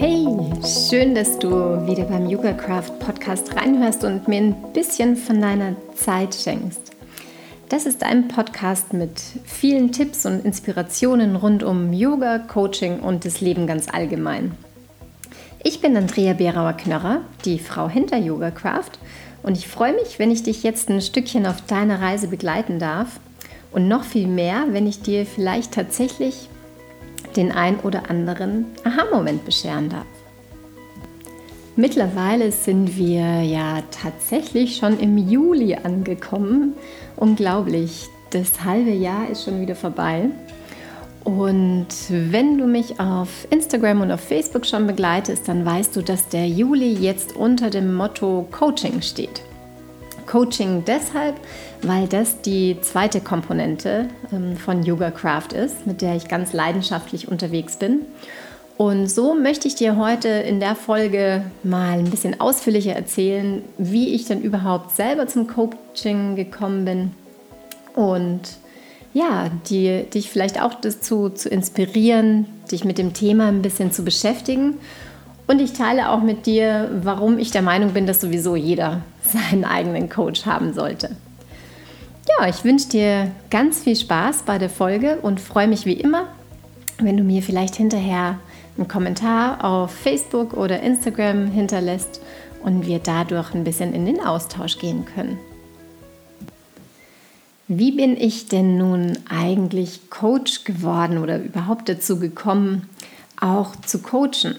Hey, schön, dass du wieder beim Yoga Craft Podcast reinhörst und mir ein bisschen von deiner Zeit schenkst. Das ist ein Podcast mit vielen Tipps und Inspirationen rund um Yoga, Coaching und das Leben ganz allgemein. Ich bin Andrea Berauer-Knörrer, die Frau hinter Yoga Craft, und ich freue mich, wenn ich dich jetzt ein Stückchen auf deiner Reise begleiten darf und noch viel mehr, wenn ich dir vielleicht tatsächlich den ein oder anderen Aha-Moment bescheren darf. Mittlerweile sind wir ja tatsächlich schon im Juli angekommen. Unglaublich, das halbe Jahr ist schon wieder vorbei. Und wenn du mich auf Instagram und auf Facebook schon begleitest, dann weißt du, dass der Juli jetzt unter dem Motto Coaching steht. Coaching deshalb, weil das die zweite Komponente ähm, von Yoga Craft ist, mit der ich ganz leidenschaftlich unterwegs bin. Und so möchte ich dir heute in der Folge mal ein bisschen ausführlicher erzählen, wie ich dann überhaupt selber zum Coaching gekommen bin und ja, die, dich vielleicht auch dazu zu inspirieren, dich mit dem Thema ein bisschen zu beschäftigen und ich teile auch mit dir, warum ich der Meinung bin, dass sowieso jeder seinen eigenen Coach haben sollte. Ja, ich wünsche dir ganz viel Spaß bei der Folge und freue mich wie immer, wenn du mir vielleicht hinterher einen Kommentar auf Facebook oder Instagram hinterlässt und wir dadurch ein bisschen in den Austausch gehen können. Wie bin ich denn nun eigentlich Coach geworden oder überhaupt dazu gekommen, auch zu coachen?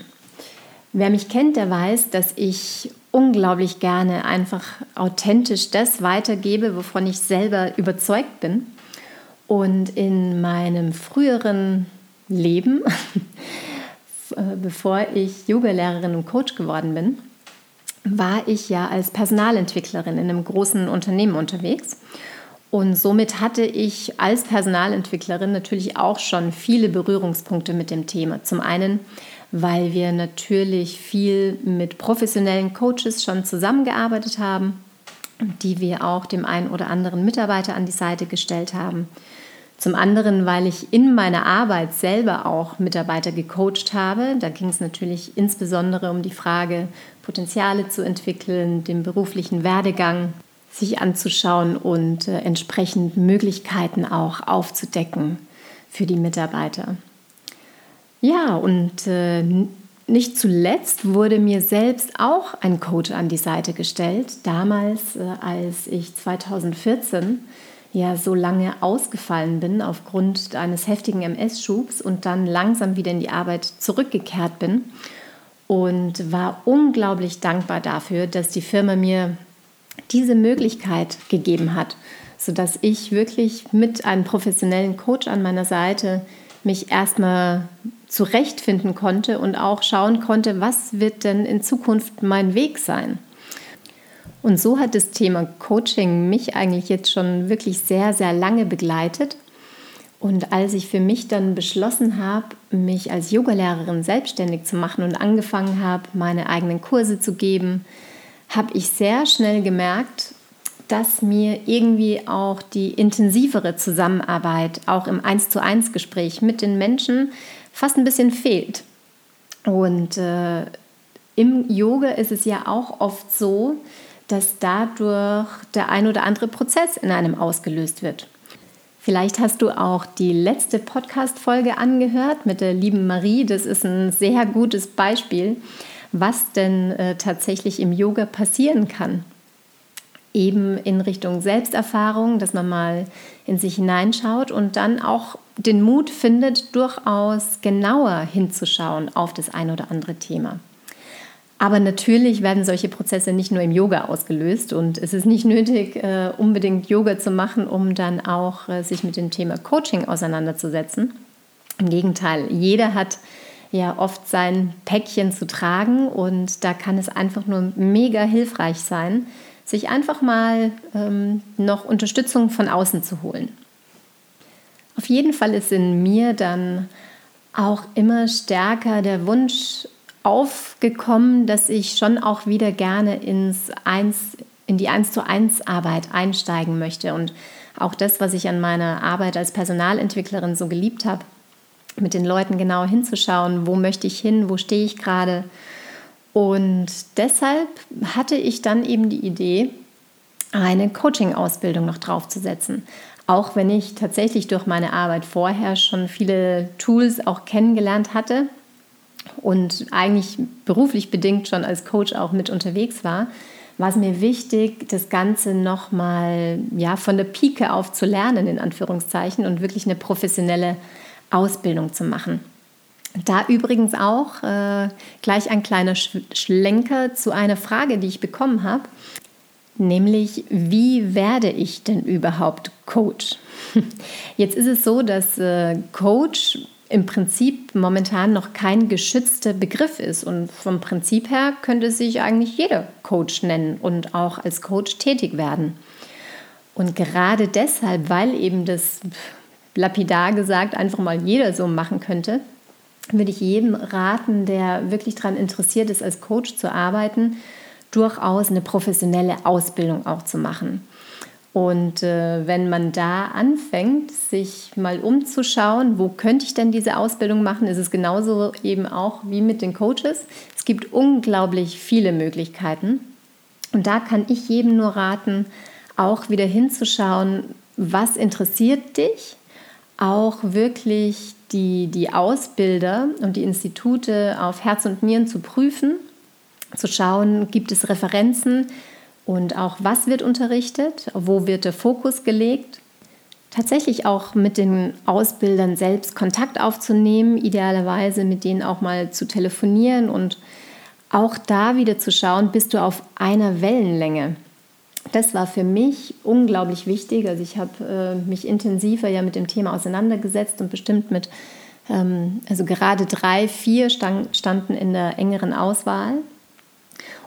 Wer mich kennt, der weiß, dass ich unglaublich gerne einfach authentisch das weitergebe, wovon ich selber überzeugt bin. Und in meinem früheren Leben, äh, bevor ich Yogalehrerin und Coach geworden bin, war ich ja als Personalentwicklerin in einem großen Unternehmen unterwegs. Und somit hatte ich als Personalentwicklerin natürlich auch schon viele Berührungspunkte mit dem Thema. Zum einen weil wir natürlich viel mit professionellen Coaches schon zusammengearbeitet haben, die wir auch dem einen oder anderen Mitarbeiter an die Seite gestellt haben. Zum anderen, weil ich in meiner Arbeit selber auch Mitarbeiter gecoacht habe. Da ging es natürlich insbesondere um die Frage, Potenziale zu entwickeln, den beruflichen Werdegang sich anzuschauen und äh, entsprechend Möglichkeiten auch aufzudecken für die Mitarbeiter. Ja, und äh, nicht zuletzt wurde mir selbst auch ein Coach an die Seite gestellt. Damals, äh, als ich 2014 ja so lange ausgefallen bin aufgrund eines heftigen MS-Schubs und dann langsam wieder in die Arbeit zurückgekehrt bin und war unglaublich dankbar dafür, dass die Firma mir diese Möglichkeit gegeben hat, sodass ich wirklich mit einem professionellen Coach an meiner Seite mich erstmal zurechtfinden konnte und auch schauen konnte, was wird denn in Zukunft mein Weg sein. Und so hat das Thema Coaching mich eigentlich jetzt schon wirklich sehr, sehr lange begleitet. Und als ich für mich dann beschlossen habe, mich als Yogalehrerin selbstständig zu machen und angefangen habe, meine eigenen Kurse zu geben, habe ich sehr schnell gemerkt, dass mir irgendwie auch die intensivere Zusammenarbeit, auch im 1 zu 1 Gespräch mit den Menschen, fast ein bisschen fehlt. Und äh, im Yoga ist es ja auch oft so, dass dadurch der ein oder andere Prozess in einem ausgelöst wird. Vielleicht hast du auch die letzte Podcast-Folge angehört mit der lieben Marie. Das ist ein sehr gutes Beispiel, was denn äh, tatsächlich im Yoga passieren kann eben in Richtung Selbsterfahrung, dass man mal in sich hineinschaut und dann auch den Mut findet, durchaus genauer hinzuschauen auf das ein oder andere Thema. Aber natürlich werden solche Prozesse nicht nur im Yoga ausgelöst und es ist nicht nötig, äh, unbedingt Yoga zu machen, um dann auch äh, sich mit dem Thema Coaching auseinanderzusetzen. Im Gegenteil, jeder hat ja oft sein Päckchen zu tragen und da kann es einfach nur mega hilfreich sein, sich einfach mal ähm, noch Unterstützung von außen zu holen. Auf jeden Fall ist in mir dann auch immer stärker der Wunsch aufgekommen, dass ich schon auch wieder gerne ins Eins, in die 1 zu 1 Arbeit einsteigen möchte. Und auch das, was ich an meiner Arbeit als Personalentwicklerin so geliebt habe, mit den Leuten genau hinzuschauen, wo möchte ich hin, wo stehe ich gerade. Und deshalb hatte ich dann eben die Idee, eine Coaching-Ausbildung noch draufzusetzen. Auch wenn ich tatsächlich durch meine Arbeit vorher schon viele Tools auch kennengelernt hatte und eigentlich beruflich bedingt schon als Coach auch mit unterwegs war, war es mir wichtig, das Ganze nochmal ja, von der Pike auf zu lernen, in Anführungszeichen, und wirklich eine professionelle Ausbildung zu machen. Da übrigens auch äh, gleich ein kleiner Schlenker zu einer Frage, die ich bekommen habe, nämlich wie werde ich denn überhaupt Coach? Jetzt ist es so, dass äh, Coach im Prinzip momentan noch kein geschützter Begriff ist. Und vom Prinzip her könnte sich eigentlich jeder Coach nennen und auch als Coach tätig werden. Und gerade deshalb, weil eben das lapidar gesagt einfach mal jeder so machen könnte, würde ich jedem raten, der wirklich daran interessiert ist, als Coach zu arbeiten, durchaus eine professionelle Ausbildung auch zu machen. Und äh, wenn man da anfängt, sich mal umzuschauen, wo könnte ich denn diese Ausbildung machen, ist es genauso eben auch wie mit den Coaches. Es gibt unglaublich viele Möglichkeiten. Und da kann ich jedem nur raten, auch wieder hinzuschauen, was interessiert dich, auch wirklich die, die Ausbilder und die Institute auf Herz und Nieren zu prüfen, zu schauen, gibt es Referenzen, und auch was wird unterrichtet, wo wird der Fokus gelegt. Tatsächlich auch mit den Ausbildern selbst Kontakt aufzunehmen, idealerweise mit denen auch mal zu telefonieren und auch da wieder zu schauen, bist du auf einer Wellenlänge. Das war für mich unglaublich wichtig. Also ich habe äh, mich intensiver ja mit dem Thema auseinandergesetzt und bestimmt mit, ähm, also gerade drei, vier stand, standen in der engeren Auswahl.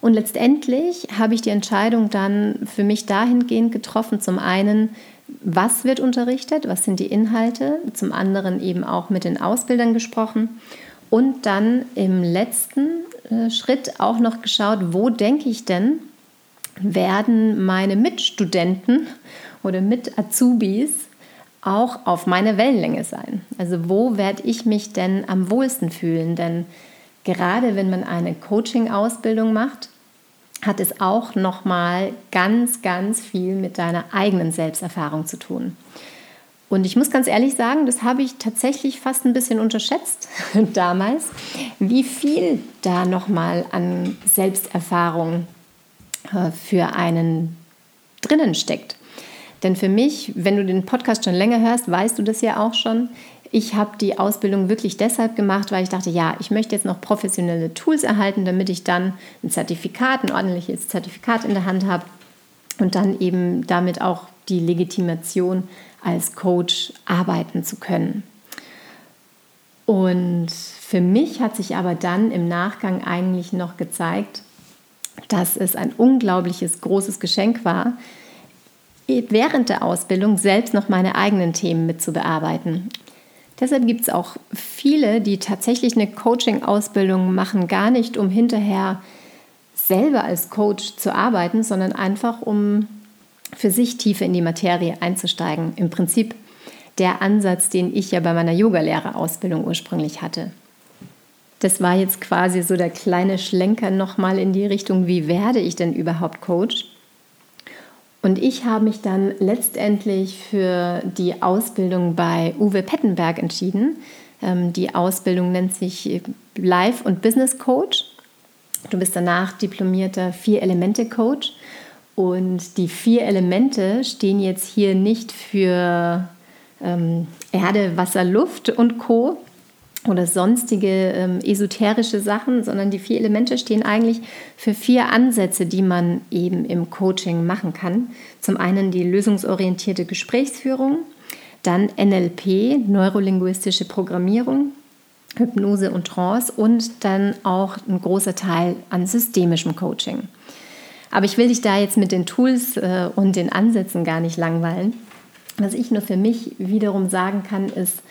Und letztendlich habe ich die Entscheidung dann für mich dahingehend getroffen, zum einen, was wird unterrichtet, was sind die Inhalte, zum anderen eben auch mit den Ausbildern gesprochen und dann im letzten äh, Schritt auch noch geschaut, wo denke ich denn, werden meine Mitstudenten oder Mit-Azubis auch auf meiner Wellenlänge sein. Also wo werde ich mich denn am wohlsten fühlen? Denn gerade wenn man eine Coaching-Ausbildung macht, hat es auch nochmal ganz, ganz viel mit deiner eigenen Selbsterfahrung zu tun. Und ich muss ganz ehrlich sagen, das habe ich tatsächlich fast ein bisschen unterschätzt damals, wie viel da nochmal an Selbsterfahrung für einen drinnen steckt. Denn für mich, wenn du den Podcast schon länger hörst, weißt du das ja auch schon, ich habe die Ausbildung wirklich deshalb gemacht, weil ich dachte, ja, ich möchte jetzt noch professionelle Tools erhalten, damit ich dann ein Zertifikat, ein ordentliches Zertifikat in der Hand habe und dann eben damit auch die Legitimation als Coach arbeiten zu können. Und für mich hat sich aber dann im Nachgang eigentlich noch gezeigt, dass es ein unglaubliches großes Geschenk war, während der Ausbildung selbst noch meine eigenen Themen mitzubearbeiten. Deshalb gibt es auch viele, die tatsächlich eine Coaching-Ausbildung machen, gar nicht um hinterher selber als Coach zu arbeiten, sondern einfach um für sich tiefer in die Materie einzusteigen. Im Prinzip der Ansatz, den ich ja bei meiner Yogalehrerausbildung ursprünglich hatte. Das war jetzt quasi so der kleine Schlenker nochmal in die Richtung, wie werde ich denn überhaupt Coach? Und ich habe mich dann letztendlich für die Ausbildung bei Uwe Pettenberg entschieden. Ähm, die Ausbildung nennt sich Life- und Business Coach. Du bist danach diplomierter Vier-Elemente-Coach. Und die vier Elemente stehen jetzt hier nicht für ähm, Erde, Wasser, Luft und Co, oder sonstige ähm, esoterische Sachen, sondern die vier Elemente stehen eigentlich für vier Ansätze, die man eben im Coaching machen kann. Zum einen die lösungsorientierte Gesprächsführung, dann NLP, neurolinguistische Programmierung, Hypnose und Trance und dann auch ein großer Teil an systemischem Coaching. Aber ich will dich da jetzt mit den Tools äh, und den Ansätzen gar nicht langweilen. Was ich nur für mich wiederum sagen kann, ist,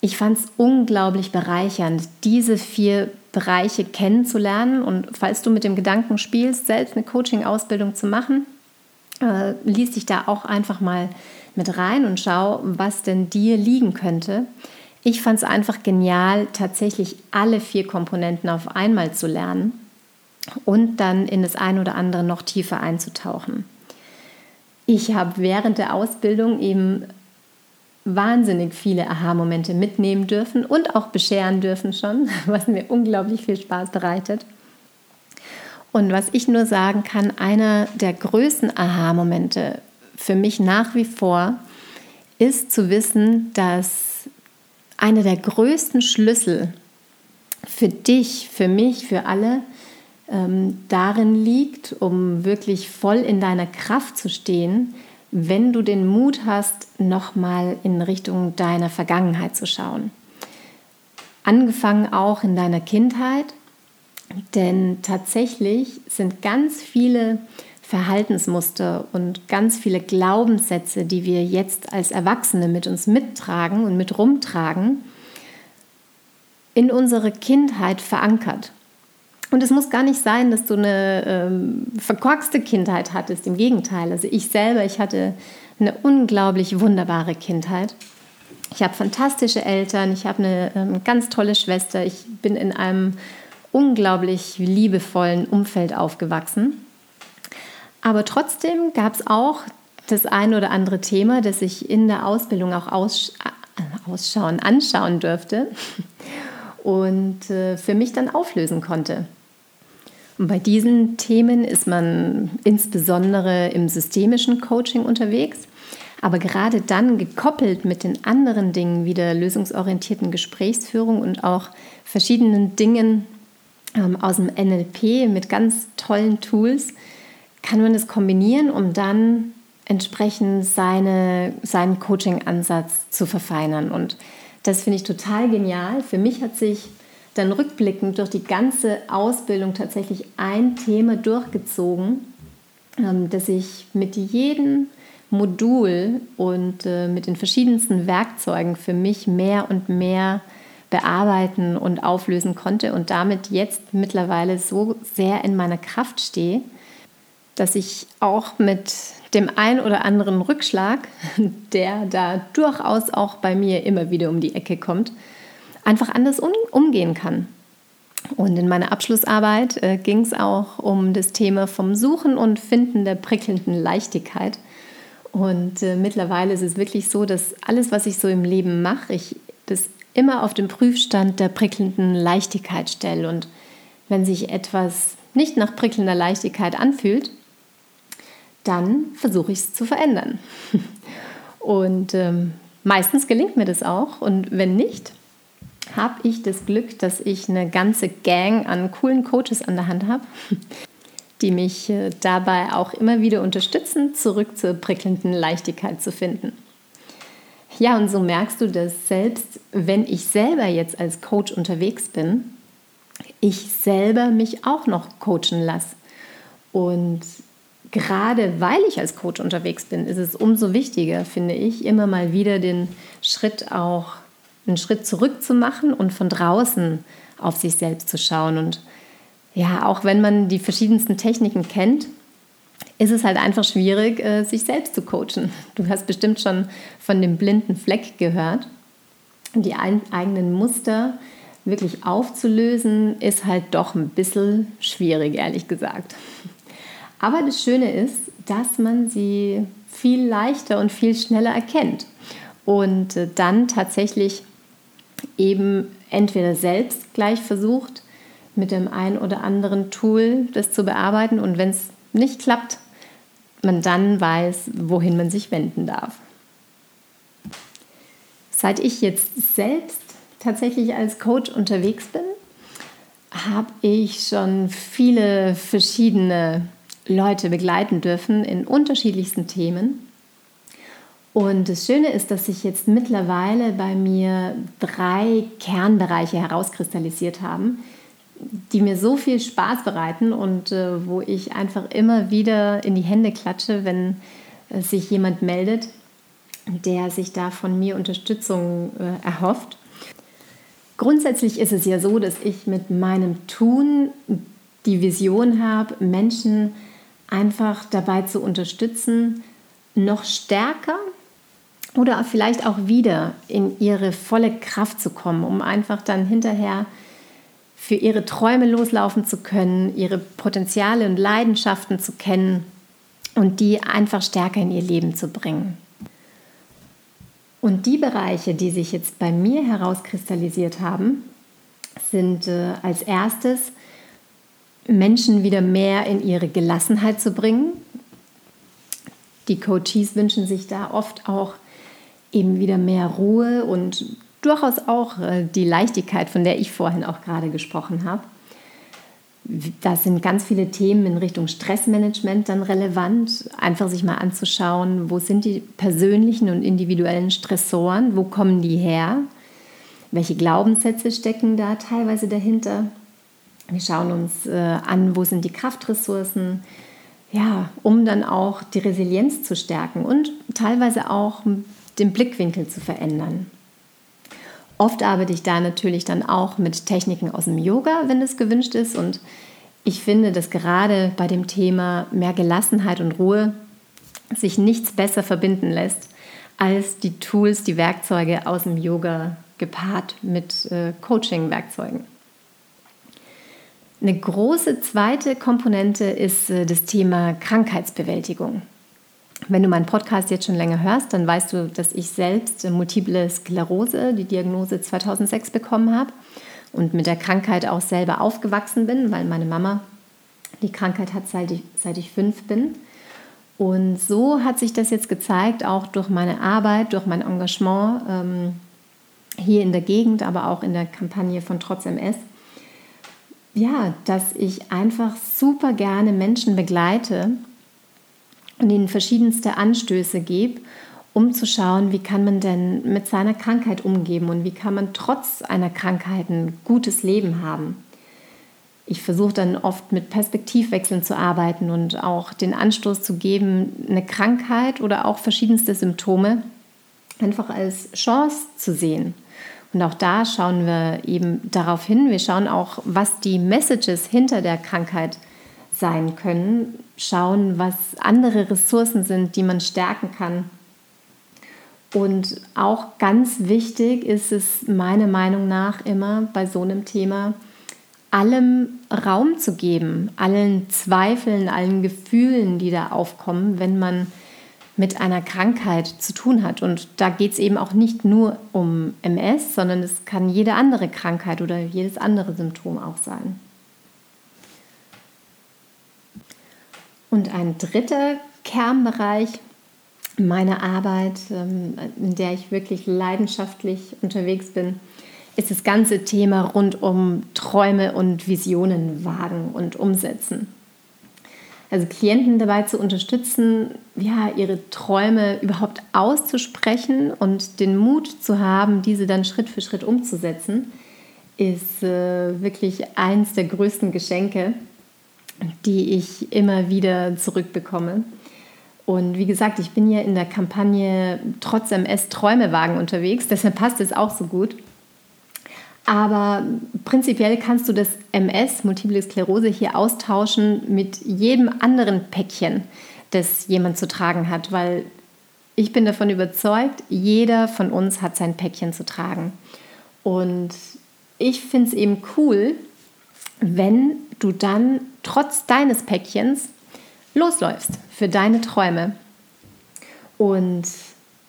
ich fand es unglaublich bereichernd, diese vier Bereiche kennenzulernen. Und falls du mit dem Gedanken spielst, selbst eine Coaching-Ausbildung zu machen, äh, liest dich da auch einfach mal mit rein und schau, was denn dir liegen könnte. ich fand es einfach genial, tatsächlich alle vier Komponenten auf einmal zu lernen und dann in das ein oder andere noch tiefer einzutauchen. Ich habe während der Ausbildung eben wahnsinnig viele Aha-Momente mitnehmen dürfen und auch bescheren dürfen schon, was mir unglaublich viel Spaß bereitet. Und was ich nur sagen kann, einer der größten Aha-Momente für mich nach wie vor ist zu wissen, dass einer der größten Schlüssel für dich, für mich, für alle ähm, darin liegt, um wirklich voll in deiner Kraft zu stehen, wenn du den Mut hast, nochmal in Richtung deiner Vergangenheit zu schauen. Angefangen auch in deiner Kindheit, denn tatsächlich sind ganz viele Verhaltensmuster und ganz viele Glaubenssätze, die wir jetzt als Erwachsene mit uns mittragen und mit rumtragen, in unsere Kindheit verankert. Und es muss gar nicht sein, dass du eine ähm, verkorkste Kindheit hattest. Im Gegenteil. Also ich selber, ich hatte eine unglaublich wunderbare Kindheit. Ich habe fantastische Eltern, ich habe eine ähm, ganz tolle Schwester. Ich bin in einem unglaublich liebevollen Umfeld aufgewachsen. Aber trotzdem gab es auch das ein oder andere Thema, das ich in der Ausbildung auch aussch äh, ausschauen, anschauen durfte und äh, für mich dann auflösen konnte. Und bei diesen Themen ist man insbesondere im systemischen Coaching unterwegs. Aber gerade dann gekoppelt mit den anderen Dingen wie der lösungsorientierten Gesprächsführung und auch verschiedenen Dingen ähm, aus dem NLP mit ganz tollen Tools, kann man das kombinieren, um dann entsprechend seine, seinen Coaching-Ansatz zu verfeinern. Und das finde ich total genial. Für mich hat sich dann rückblickend durch die ganze Ausbildung tatsächlich ein Thema durchgezogen, ähm, das ich mit jedem Modul und äh, mit den verschiedensten Werkzeugen für mich mehr und mehr bearbeiten und auflösen konnte und damit jetzt mittlerweile so sehr in meiner Kraft stehe, dass ich auch mit dem ein oder anderen Rückschlag, der da durchaus auch bei mir immer wieder um die Ecke kommt, einfach anders um, umgehen kann. Und in meiner Abschlussarbeit äh, ging es auch um das Thema vom Suchen und Finden der prickelnden Leichtigkeit. Und äh, mittlerweile ist es wirklich so, dass alles, was ich so im Leben mache, ich das immer auf den Prüfstand der prickelnden Leichtigkeit stelle. Und wenn sich etwas nicht nach prickelnder Leichtigkeit anfühlt, dann versuche ich es zu verändern. Und ähm, meistens gelingt mir das auch. Und wenn nicht, habe ich das Glück, dass ich eine ganze Gang an coolen Coaches an der Hand habe, die mich äh, dabei auch immer wieder unterstützen, zurück zur prickelnden Leichtigkeit zu finden. Ja, und so merkst du, dass selbst wenn ich selber jetzt als Coach unterwegs bin, ich selber mich auch noch coachen lasse. Und gerade weil ich als Coach unterwegs bin, ist es umso wichtiger, finde ich, immer mal wieder den Schritt auch einen Schritt zurück zu machen und von draußen auf sich selbst zu schauen. Und ja, auch wenn man die verschiedensten Techniken kennt, ist es halt einfach schwierig, äh, sich selbst zu coachen. Du hast bestimmt schon von dem blinden Fleck gehört. Die eigenen Muster wirklich aufzulösen, ist halt doch ein bisschen schwierig, ehrlich gesagt. Aber das Schöne ist, dass man sie viel leichter und viel schneller erkennt und äh, dann tatsächlich eben entweder selbst gleich versucht, mit dem einen oder anderen Tool das zu bearbeiten und wenn es nicht klappt, man dann weiß, wohin man sich wenden darf. Seit ich jetzt selbst tatsächlich als Coach unterwegs bin, habe ich schon viele verschiedene Leute begleiten dürfen in unterschiedlichsten Themen. Und das Schöne ist, dass sich jetzt mittlerweile bei mir drei Kernbereiche herauskristallisiert haben, die mir so viel Spaß bereiten und äh, wo ich einfach immer wieder in die Hände klatsche, wenn äh, sich jemand meldet, der sich da von mir Unterstützung äh, erhofft. Grundsätzlich ist es ja so, dass ich mit meinem Tun die Vision habe, Menschen einfach dabei zu unterstützen, noch stärker oder vielleicht auch wieder in ihre volle Kraft zu kommen, um einfach dann hinterher für ihre Träume loslaufen zu können, ihre Potenziale und Leidenschaften zu kennen und die einfach stärker in ihr Leben zu bringen. Und die Bereiche, die sich jetzt bei mir herauskristallisiert haben, sind äh, als erstes Menschen wieder mehr in ihre Gelassenheit zu bringen. Die Coaches wünschen sich da oft auch eben wieder mehr Ruhe und durchaus auch äh, die Leichtigkeit, von der ich vorhin auch gerade gesprochen habe. Da sind ganz viele Themen in Richtung Stressmanagement dann relevant. Einfach sich mal anzuschauen, wo sind die persönlichen und individuellen Stressoren, wo kommen die her, welche Glaubenssätze stecken da teilweise dahinter. Wir schauen uns äh, an, wo sind die Kraftressourcen, ja, um dann auch die Resilienz zu stärken und teilweise auch den Blickwinkel zu verändern. Oft arbeite ich da natürlich dann auch mit Techniken aus dem Yoga, wenn es gewünscht ist. Und ich finde, dass gerade bei dem Thema mehr Gelassenheit und Ruhe sich nichts besser verbinden lässt als die Tools, die Werkzeuge aus dem Yoga gepaart mit äh, Coaching-Werkzeugen. Eine große zweite Komponente ist äh, das Thema Krankheitsbewältigung. Wenn du meinen Podcast jetzt schon länger hörst, dann weißt du, dass ich selbst äh, multiple Sklerose, die Diagnose 2006 bekommen habe und mit der Krankheit auch selber aufgewachsen bin, weil meine Mama die Krankheit hat, seit ich, seit ich fünf bin. Und so hat sich das jetzt gezeigt, auch durch meine Arbeit, durch mein Engagement ähm, hier in der Gegend, aber auch in der Kampagne von Trotz MS. Ja, dass ich einfach super gerne Menschen begleite und ihnen verschiedenste Anstöße gebe, um zu schauen, wie kann man denn mit seiner Krankheit umgehen und wie kann man trotz einer Krankheit ein gutes Leben haben. Ich versuche dann oft mit Perspektivwechseln zu arbeiten und auch den Anstoß zu geben, eine Krankheit oder auch verschiedenste Symptome einfach als Chance zu sehen. Und auch da schauen wir eben darauf hin. Wir schauen auch, was die Messages hinter der Krankheit sind sein können, schauen, was andere Ressourcen sind, die man stärken kann. Und auch ganz wichtig ist es meiner Meinung nach immer bei so einem Thema, allem Raum zu geben, allen Zweifeln, allen Gefühlen, die da aufkommen, wenn man mit einer Krankheit zu tun hat. Und da geht es eben auch nicht nur um MS, sondern es kann jede andere Krankheit oder jedes andere Symptom auch sein. Und ein dritter Kernbereich meiner Arbeit, ähm, in der ich wirklich leidenschaftlich unterwegs bin, ist das ganze Thema rund um Träume und Visionen wagen und umsetzen. Also Klienten dabei zu unterstützen, ja, ihre Träume überhaupt auszusprechen und den Mut zu haben, diese dann Schritt für Schritt umzusetzen, ist äh, wirklich eins der größten Geschenke, die ich immer wieder zurückbekomme. Und wie gesagt, ich bin ja in der Kampagne trotz MS Träumewagen unterwegs, deshalb passt es auch so gut. Aber prinzipiell kannst du das MS, Multiple Sklerose, hier austauschen mit jedem anderen Päckchen, das jemand zu tragen hat, weil ich bin davon überzeugt, jeder von uns hat sein Päckchen zu tragen. Und ich finde es eben cool, wenn du dann trotz deines Päckchens losläufst für deine Träume. Und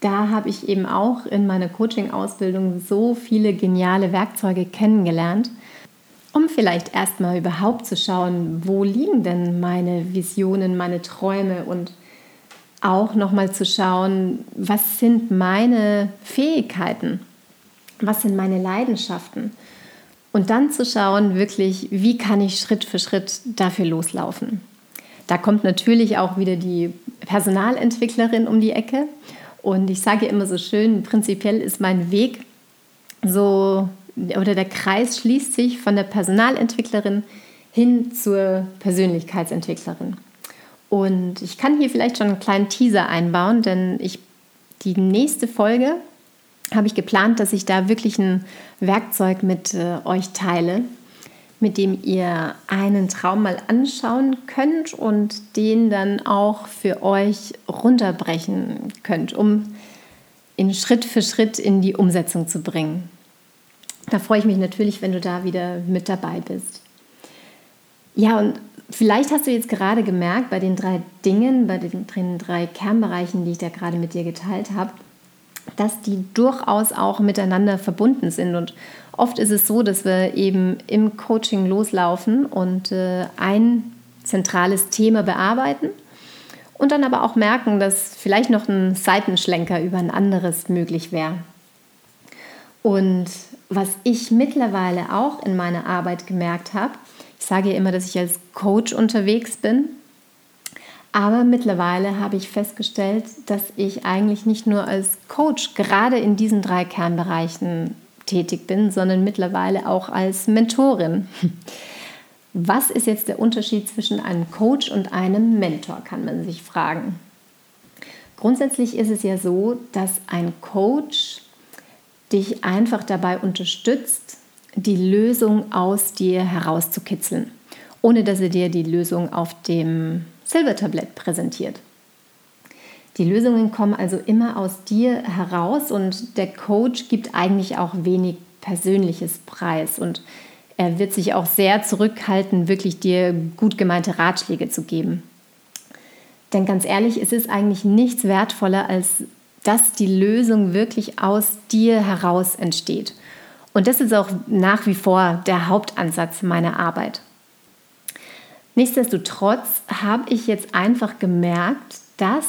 da habe ich eben auch in meiner Coaching-Ausbildung so viele geniale Werkzeuge kennengelernt, um vielleicht erstmal überhaupt zu schauen, wo liegen denn meine Visionen, meine Träume und auch nochmal zu schauen, was sind meine Fähigkeiten, was sind meine Leidenschaften und dann zu schauen, wirklich, wie kann ich Schritt für Schritt dafür loslaufen. Da kommt natürlich auch wieder die Personalentwicklerin um die Ecke. Und ich sage immer so schön, prinzipiell ist mein Weg so, oder der Kreis schließt sich von der Personalentwicklerin hin zur Persönlichkeitsentwicklerin. Und ich kann hier vielleicht schon einen kleinen Teaser einbauen, denn ich, die nächste Folge habe ich geplant, dass ich da wirklich ein Werkzeug mit äh, euch teile, mit dem ihr einen Traum mal anschauen könnt und den dann auch für euch runterbrechen könnt, um in Schritt für Schritt in die Umsetzung zu bringen. Da freue ich mich natürlich, wenn du da wieder mit dabei bist. Ja, und vielleicht hast du jetzt gerade gemerkt, bei den drei Dingen, bei den drei Kernbereichen, die ich da gerade mit dir geteilt habe, dass die durchaus auch miteinander verbunden sind. Und oft ist es so, dass wir eben im Coaching loslaufen und äh, ein zentrales Thema bearbeiten und dann aber auch merken, dass vielleicht noch ein Seitenschlenker über ein anderes möglich wäre. Und was ich mittlerweile auch in meiner Arbeit gemerkt habe, ich sage ja immer, dass ich als Coach unterwegs bin, aber mittlerweile habe ich festgestellt, dass ich eigentlich nicht nur als Coach gerade in diesen drei Kernbereichen tätig bin, sondern mittlerweile auch als Mentorin. Was ist jetzt der Unterschied zwischen einem Coach und einem Mentor, kann man sich fragen. Grundsätzlich ist es ja so, dass ein Coach dich einfach dabei unterstützt, die Lösung aus dir herauszukitzeln, ohne dass er dir die Lösung auf dem Silbertablett präsentiert. Die Lösungen kommen also immer aus dir heraus und der Coach gibt eigentlich auch wenig persönliches Preis und er wird sich auch sehr zurückhalten, wirklich dir gut gemeinte Ratschläge zu geben. Denn ganz ehrlich, es ist eigentlich nichts wertvoller, als dass die Lösung wirklich aus dir heraus entsteht. Und das ist auch nach wie vor der Hauptansatz meiner Arbeit. Nichtsdestotrotz habe ich jetzt einfach gemerkt, dass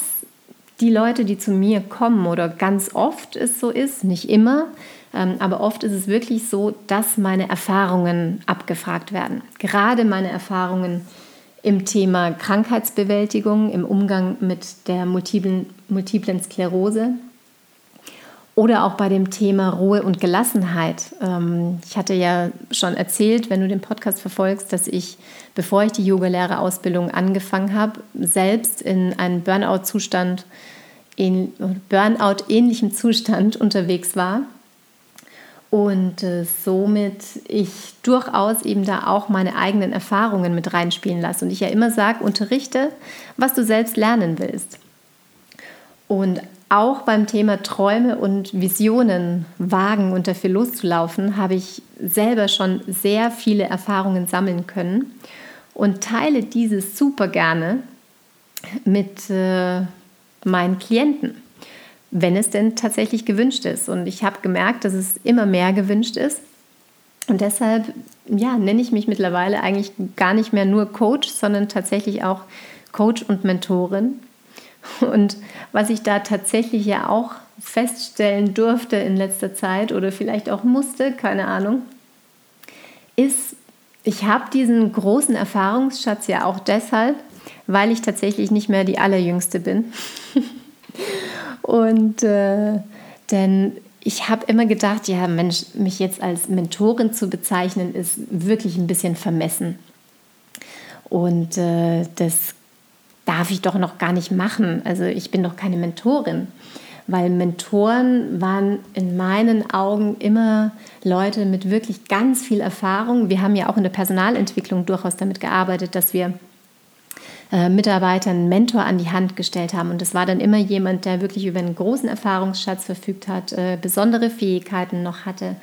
die Leute, die zu mir kommen oder ganz oft es so ist, nicht immer, ähm, aber oft ist es wirklich so, dass meine Erfahrungen abgefragt werden. Gerade meine Erfahrungen im Thema Krankheitsbewältigung, im Umgang mit der multiplen, multiplen Sklerose oder auch bei dem Thema Ruhe und Gelassenheit. Ähm, ich hatte ja schon erzählt, wenn du den Podcast verfolgst, dass ich, bevor ich die Yogalehrerausbildung angefangen habe, selbst in einem Burnout-Zustand, Burnout-ähnlichem Zustand unterwegs war und äh, somit ich durchaus eben da auch meine eigenen Erfahrungen mit reinspielen lasse. Und ich ja immer sage, unterrichte, was du selbst lernen willst. Und auch beim Thema Träume und Visionen wagen und dafür loszulaufen, habe ich selber schon sehr viele Erfahrungen sammeln können und teile dieses super gerne mit äh, meinen Klienten wenn es denn tatsächlich gewünscht ist. Und ich habe gemerkt, dass es immer mehr gewünscht ist. Und deshalb ja, nenne ich mich mittlerweile eigentlich gar nicht mehr nur Coach, sondern tatsächlich auch Coach und Mentorin. Und was ich da tatsächlich ja auch feststellen durfte in letzter Zeit oder vielleicht auch musste, keine Ahnung, ist, ich habe diesen großen Erfahrungsschatz ja auch deshalb, weil ich tatsächlich nicht mehr die allerjüngste bin. Und äh, denn ich habe immer gedacht, ja Mensch, mich jetzt als Mentorin zu bezeichnen, ist wirklich ein bisschen vermessen. Und äh, das darf ich doch noch gar nicht machen. Also ich bin doch keine Mentorin. Weil Mentoren waren in meinen Augen immer Leute mit wirklich ganz viel Erfahrung. Wir haben ja auch in der Personalentwicklung durchaus damit gearbeitet, dass wir äh, Mitarbeitern einen Mentor an die Hand gestellt haben. Und das war dann immer jemand, der wirklich über einen großen Erfahrungsschatz verfügt hat, äh, besondere Fähigkeiten noch hatte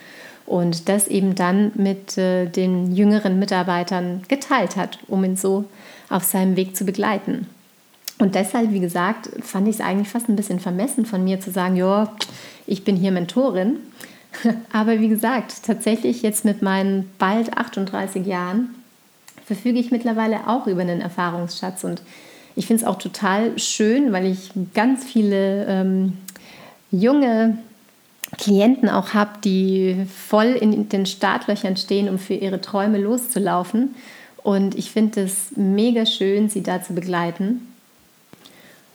und das eben dann mit äh, den jüngeren Mitarbeitern geteilt hat, um ihn so auf seinem Weg zu begleiten. Und deshalb, wie gesagt, fand ich es eigentlich fast ein bisschen vermessen von mir zu sagen, ja, ich bin hier Mentorin. Aber wie gesagt, tatsächlich jetzt mit meinen bald 38 Jahren verfüge ich mittlerweile auch über einen Erfahrungsschatz. Und ich finde es auch total schön, weil ich ganz viele ähm, junge Klienten auch habe, die voll in den Startlöchern stehen, um für ihre Träume loszulaufen. Und ich finde es mega schön, sie da zu begleiten.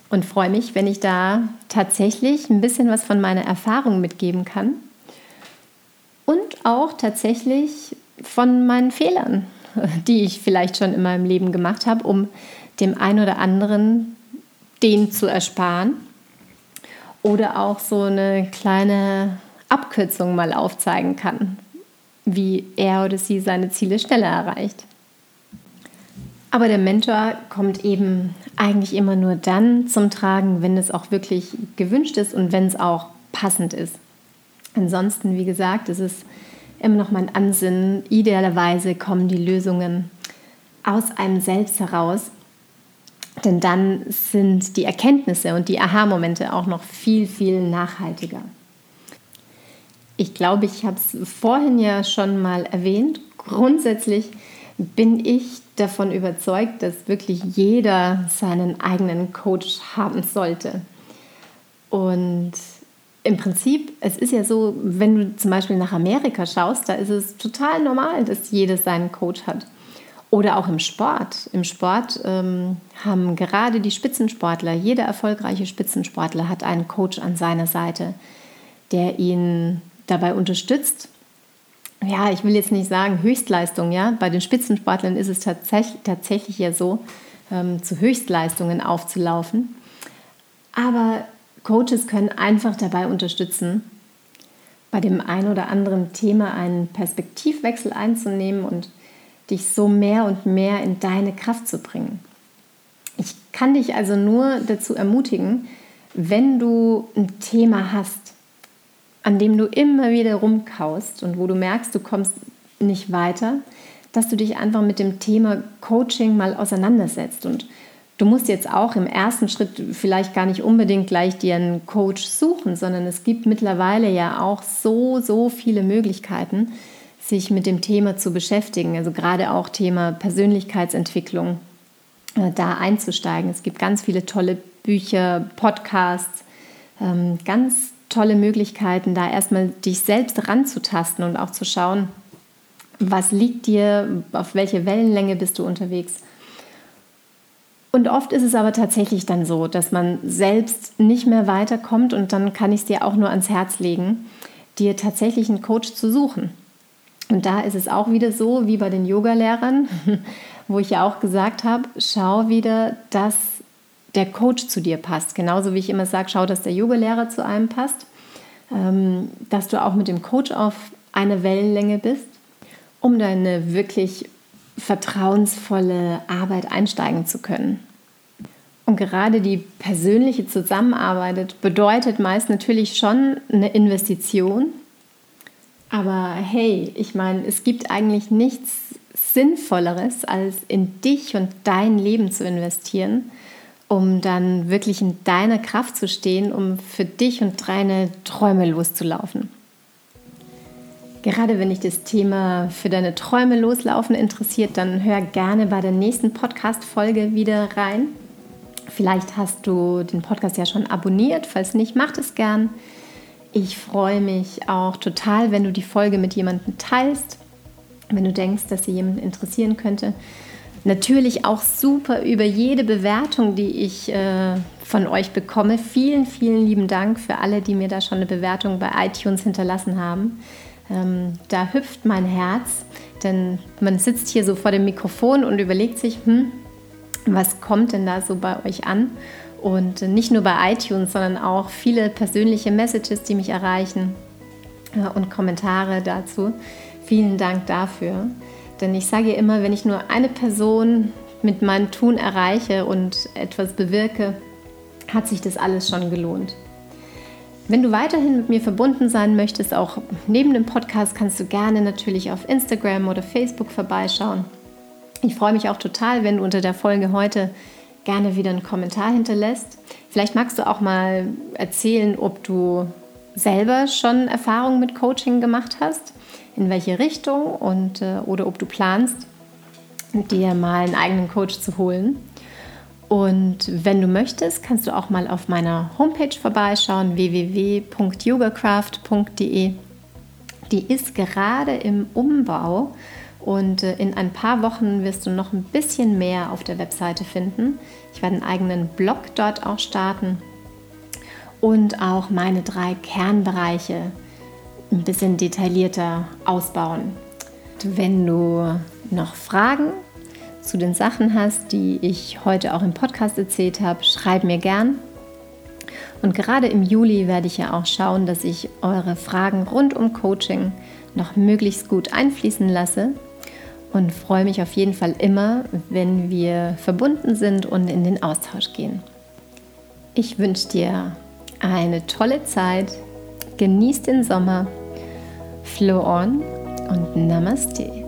Und freue mich, wenn ich da tatsächlich ein bisschen was von meiner Erfahrung mitgeben kann. Und auch tatsächlich von meinen Fehlern die ich vielleicht schon in meinem Leben gemacht habe, um dem einen oder anderen den zu ersparen. Oder auch so eine kleine Abkürzung mal aufzeigen kann, wie er oder sie seine Ziele schneller erreicht. Aber der Mentor kommt eben eigentlich immer nur dann zum Tragen, wenn es auch wirklich gewünscht ist und wenn es auch passend ist. Ansonsten, wie gesagt, ist es immer noch mein Ansinnen, idealerweise kommen die Lösungen aus einem selbst heraus, denn dann sind die Erkenntnisse und die Aha-Momente auch noch viel, viel nachhaltiger. Ich glaube, ich habe es vorhin ja schon mal erwähnt. Grundsätzlich bin ich davon überzeugt, dass wirklich jeder seinen eigenen Coach haben sollte. Und im Prinzip, es ist ja so, wenn du zum Beispiel nach Amerika schaust, da ist es total normal, dass jeder seinen Coach hat. Oder auch im Sport. Im Sport ähm, haben gerade die Spitzensportler, jeder erfolgreiche Spitzensportler hat einen Coach an seiner Seite, der ihn dabei unterstützt. Ja, ich will jetzt nicht sagen Höchstleistung, ja. Bei den Spitzensportlern ist es tatsächlich, tatsächlich ja so, ähm, zu Höchstleistungen aufzulaufen. Aber Coaches können einfach dabei unterstützen, bei dem ein oder anderen Thema einen Perspektivwechsel einzunehmen und dich so mehr und mehr in deine Kraft zu bringen. Ich kann dich also nur dazu ermutigen, wenn du ein Thema hast, an dem du immer wieder rumkaust und wo du merkst, du kommst nicht weiter, dass du dich einfach mit dem Thema Coaching mal auseinandersetzt und Du musst jetzt auch im ersten Schritt vielleicht gar nicht unbedingt gleich dir einen Coach suchen, sondern es gibt mittlerweile ja auch so, so viele Möglichkeiten, sich mit dem Thema zu beschäftigen. Also gerade auch Thema Persönlichkeitsentwicklung, äh, da einzusteigen. Es gibt ganz viele tolle Bücher, Podcasts, ähm, ganz tolle Möglichkeiten, da erstmal dich selbst ranzutasten und auch zu schauen, was liegt dir, auf welche Wellenlänge bist du unterwegs und oft ist es aber tatsächlich dann so, dass man selbst nicht mehr weiterkommt und dann kann ich es dir auch nur ans Herz legen, dir tatsächlich einen Coach zu suchen. Und da ist es auch wieder so wie bei den Yogalehrern, wo ich ja auch gesagt habe, schau wieder, dass der Coach zu dir passt. Genauso wie ich immer sage, schau, dass der Yogalehrer zu einem passt, ähm, dass du auch mit dem Coach auf einer Wellenlänge bist, um deine wirklich vertrauensvolle Arbeit einsteigen zu können. Und gerade die persönliche Zusammenarbeit bedeutet meist natürlich schon eine Investition. Aber hey, ich meine, es gibt eigentlich nichts Sinnvolleres, als in dich und dein Leben zu investieren, um dann wirklich in deiner Kraft zu stehen, um für dich und deine Träume loszulaufen. Gerade wenn dich das Thema für deine Träume loslaufen interessiert, dann hör gerne bei der nächsten Podcast-Folge wieder rein. Vielleicht hast du den Podcast ja schon abonniert. Falls nicht, mach es gern. Ich freue mich auch total, wenn du die Folge mit jemandem teilst, wenn du denkst, dass sie jemanden interessieren könnte. Natürlich auch super über jede Bewertung, die ich äh, von euch bekomme. Vielen, vielen lieben Dank für alle, die mir da schon eine Bewertung bei iTunes hinterlassen haben. Ähm, da hüpft mein Herz, denn man sitzt hier so vor dem Mikrofon und überlegt sich, hm, was kommt denn da so bei euch an? Und nicht nur bei iTunes, sondern auch viele persönliche Messages, die mich erreichen äh, und Kommentare dazu. Vielen Dank dafür. Denn ich sage immer, wenn ich nur eine Person mit meinem Tun erreiche und etwas bewirke, hat sich das alles schon gelohnt. Wenn du weiterhin mit mir verbunden sein möchtest, auch neben dem Podcast, kannst du gerne natürlich auf Instagram oder Facebook vorbeischauen. Ich freue mich auch total, wenn du unter der Folge heute gerne wieder einen Kommentar hinterlässt. Vielleicht magst du auch mal erzählen, ob du selber schon Erfahrungen mit Coaching gemacht hast, in welche Richtung und äh, oder ob du planst, dir mal einen eigenen Coach zu holen. Und wenn du möchtest, kannst du auch mal auf meiner Homepage vorbeischauen, www.yogacraft.de. Die ist gerade im Umbau und äh, in ein paar Wochen wirst du noch ein bisschen mehr auf der Webseite finden. Ich werde einen eigenen Blog dort auch starten und auch meine drei Kernbereiche ein bisschen detaillierter ausbauen. Wenn du noch Fragen zu den Sachen hast, die ich heute auch im Podcast erzählt habe, schreib mir gern. Und gerade im Juli werde ich ja auch schauen, dass ich eure Fragen rund um Coaching noch möglichst gut einfließen lasse und freue mich auf jeden Fall immer, wenn wir verbunden sind und in den Austausch gehen. Ich wünsche dir eine tolle Zeit genieß den Sommer, flow on und Namaste.